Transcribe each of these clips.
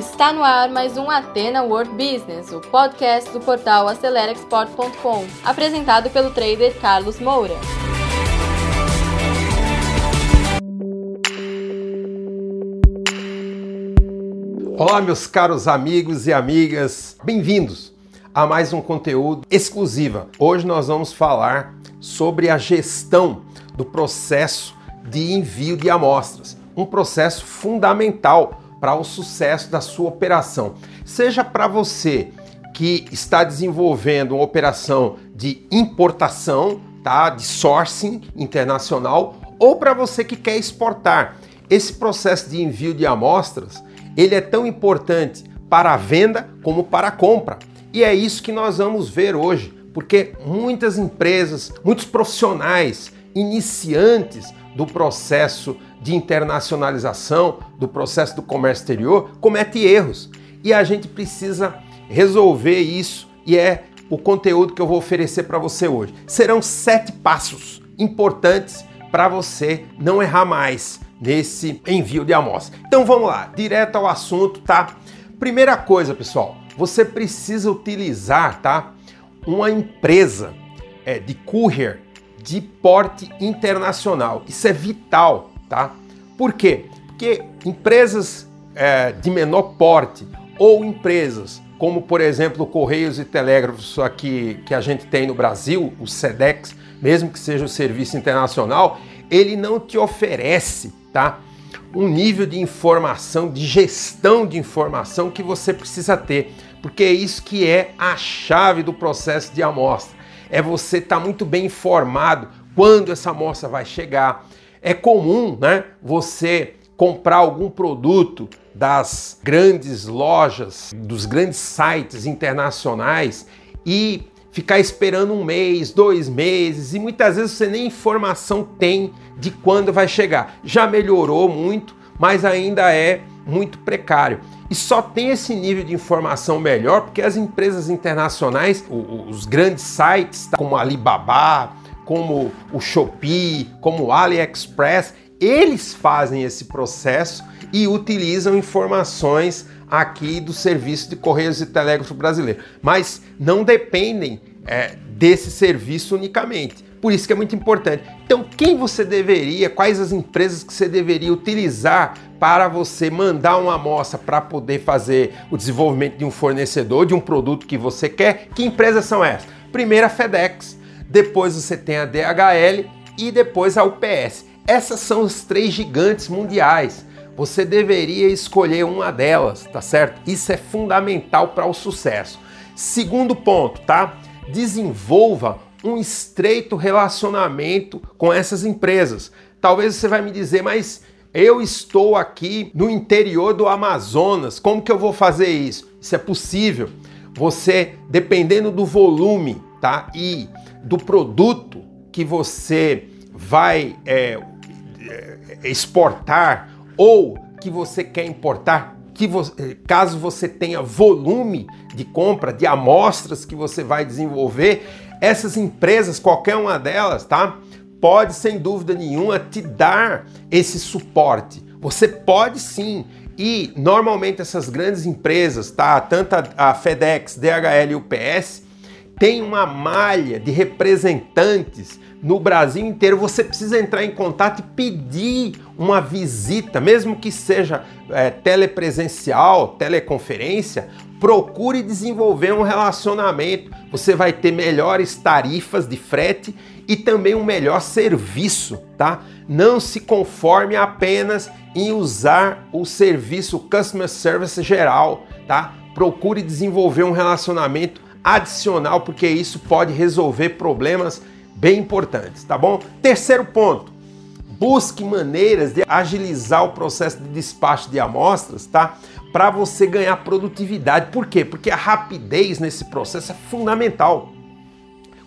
Está no ar mais um Atena World Business, o podcast do portal AceleraExport.com, apresentado pelo trader Carlos Moura. Olá, meus caros amigos e amigas, bem-vindos a mais um conteúdo exclusivo. Hoje nós vamos falar sobre a gestão do processo de envio de amostras, um processo fundamental para o sucesso da sua operação. Seja para você que está desenvolvendo uma operação de importação, tá, de sourcing internacional, ou para você que quer exportar. Esse processo de envio de amostras, ele é tão importante para a venda como para a compra. E é isso que nós vamos ver hoje, porque muitas empresas, muitos profissionais iniciantes do processo de internacionalização, do processo do comércio exterior, comete erros. E a gente precisa resolver isso e é o conteúdo que eu vou oferecer para você hoje. Serão sete passos importantes para você não errar mais nesse envio de amostra. Então vamos lá, direto ao assunto, tá? Primeira coisa, pessoal, você precisa utilizar, tá? Uma empresa é, de courier de porte internacional. Isso é vital, tá? Por quê? Porque empresas é, de menor porte ou empresas como, por exemplo, Correios e Telégrafos aqui que a gente tem no Brasil, o SEDEX, mesmo que seja o serviço internacional, ele não te oferece, tá? Um nível de informação, de gestão de informação que você precisa ter, porque é isso que é a chave do processo de amostra é você estar tá muito bem informado quando essa amostra vai chegar. É comum, né, você comprar algum produto das grandes lojas, dos grandes sites internacionais e ficar esperando um mês, dois meses e muitas vezes você nem informação tem de quando vai chegar. Já melhorou muito, mas ainda é muito precário. E só tem esse nível de informação melhor porque as empresas internacionais, os grandes sites tá, como Alibaba, como o Shopee, como o AliExpress, eles fazem esse processo e utilizam informações aqui do serviço de Correios e Telégrafo brasileiro, mas não dependem é, desse serviço unicamente. Por isso que é muito importante. Então, quem você deveria, quais as empresas que você deveria utilizar para você mandar uma amostra para poder fazer o desenvolvimento de um fornecedor, de um produto que você quer? Que empresas são essas? Primeiro a FedEx, depois você tem a DHL e depois a UPS. Essas são os três gigantes mundiais. Você deveria escolher uma delas, tá certo? Isso é fundamental para o sucesso. Segundo ponto, tá? Desenvolva um estreito relacionamento com essas empresas. Talvez você vai me dizer, mas eu estou aqui no interior do Amazonas, como que eu vou fazer isso? Isso é possível. Você, dependendo do volume, tá? E do produto que você vai é, é exportar ou que você quer importar, que você, caso você tenha volume de compra, de amostras que você vai desenvolver, essas empresas, qualquer uma delas, tá? Pode sem dúvida nenhuma te dar esse suporte. Você pode sim. E normalmente essas grandes empresas, tá? Tanto a FedEx, DHL e UPS, tem uma malha de representantes no Brasil inteiro. Você precisa entrar em contato e pedir uma visita, mesmo que seja é, telepresencial, teleconferência, procure desenvolver um relacionamento. Você vai ter melhores tarifas de frete e também um melhor serviço, tá? Não se conforme apenas em usar o serviço Customer Service geral, tá? Procure desenvolver um relacionamento adicional porque isso pode resolver problemas bem importantes, tá bom? Terceiro ponto, busque maneiras de agilizar o processo de despacho de amostras, tá? para você ganhar produtividade. Por quê? Porque a rapidez nesse processo é fundamental.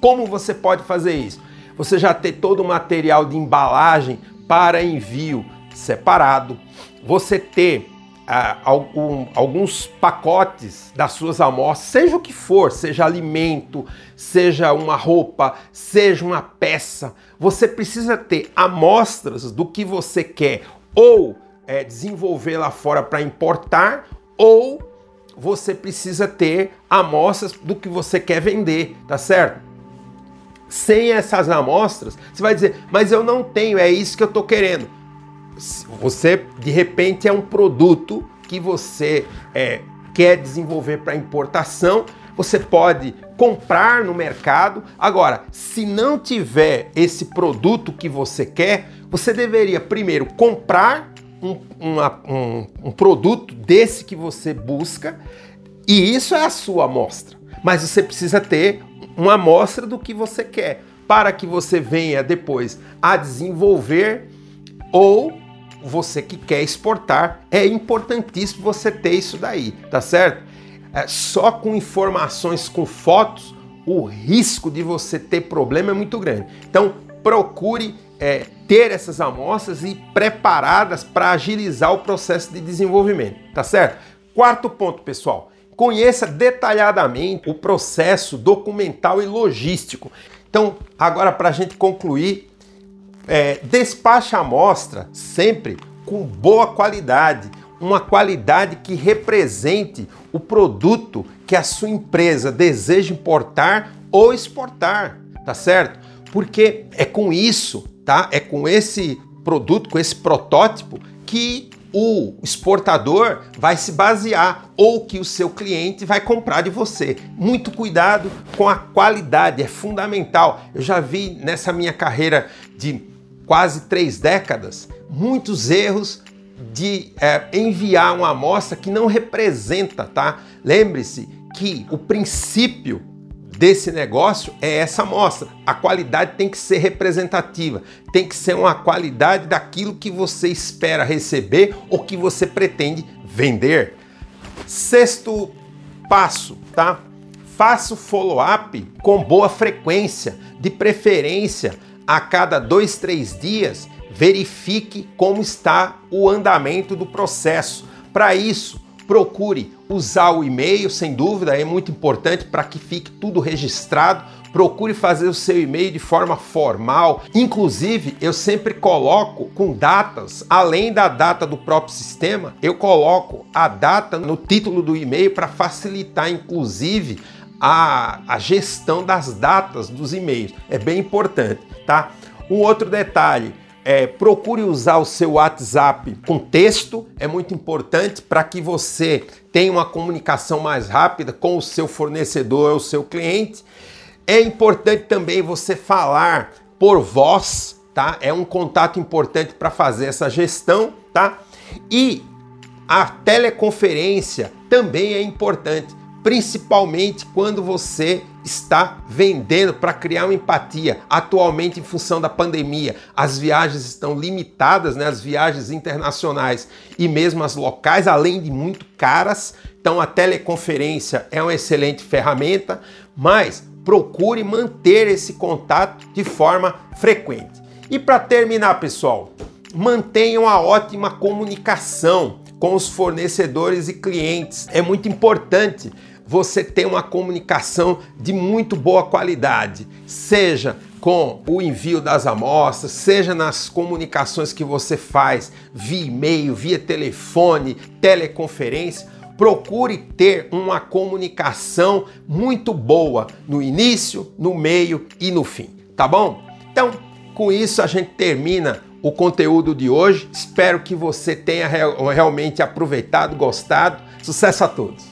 Como você pode fazer isso? Você já ter todo o material de embalagem para envio separado, você ter ah, algum, alguns pacotes das suas amostras, seja o que for, seja alimento, seja uma roupa, seja uma peça, você precisa ter amostras do que você quer ou é, desenvolver lá fora para importar ou você precisa ter amostras do que você quer vender, tá certo? Sem essas amostras, você vai dizer, mas eu não tenho, é isso que eu estou querendo. Você, de repente, é um produto que você é, quer desenvolver para importação, você pode comprar no mercado. Agora, se não tiver esse produto que você quer, você deveria primeiro comprar um, uma, um, um produto desse que você busca, e isso é a sua amostra. Mas você precisa ter uma amostra do que você quer, para que você venha depois a desenvolver ou você que quer exportar, é importantíssimo você ter isso daí, tá certo? É, só com informações, com fotos, o risco de você ter problema é muito grande. Então, procure é, ter essas amostras e preparadas para agilizar o processo de desenvolvimento, tá certo? Quarto ponto, pessoal. Conheça detalhadamente o processo documental e logístico. Então, agora para a gente concluir, é, despache a amostra sempre com boa qualidade, uma qualidade que represente o produto que a sua empresa deseja importar ou exportar, tá certo? Porque é com isso, tá? É com esse produto, com esse protótipo que o exportador vai se basear ou que o seu cliente vai comprar de você. Muito cuidado com a qualidade, é fundamental. Eu já vi nessa minha carreira de quase três décadas muitos erros de é, enviar uma amostra que não representa, tá? Lembre-se que o princípio desse negócio é essa amostra. A qualidade tem que ser representativa, tem que ser uma qualidade daquilo que você espera receber ou que você pretende vender. Sexto passo, tá? Faça o follow-up com boa frequência, de preferência a cada dois, três dias. Verifique como está o andamento do processo. Para isso, Procure usar o e-mail, sem dúvida, é muito importante para que fique tudo registrado. Procure fazer o seu e-mail de forma formal. Inclusive, eu sempre coloco com datas, além da data do próprio sistema, eu coloco a data no título do e-mail para facilitar, inclusive, a, a gestão das datas dos e-mails. É bem importante, tá? Um outro detalhe, é, procure usar o seu WhatsApp com texto, é muito importante para que você tenha uma comunicação mais rápida com o seu fornecedor ou seu cliente. É importante também você falar por voz, tá? É um contato importante para fazer essa gestão, tá? E a teleconferência também é importante principalmente quando você está vendendo para criar uma empatia. Atualmente, em função da pandemia, as viagens estão limitadas, né? as viagens internacionais e mesmo as locais, além de muito caras. Então, a teleconferência é uma excelente ferramenta, mas procure manter esse contato de forma frequente. E para terminar, pessoal, mantenham a ótima comunicação com os fornecedores e clientes. É muito importante você tem uma comunicação de muito boa qualidade, seja com o envio das amostras, seja nas comunicações que você faz via e-mail, via telefone, teleconferência, procure ter uma comunicação muito boa no início, no meio e no fim, tá bom? Então, com isso a gente termina o conteúdo de hoje. Espero que você tenha realmente aproveitado, gostado. Sucesso a todos!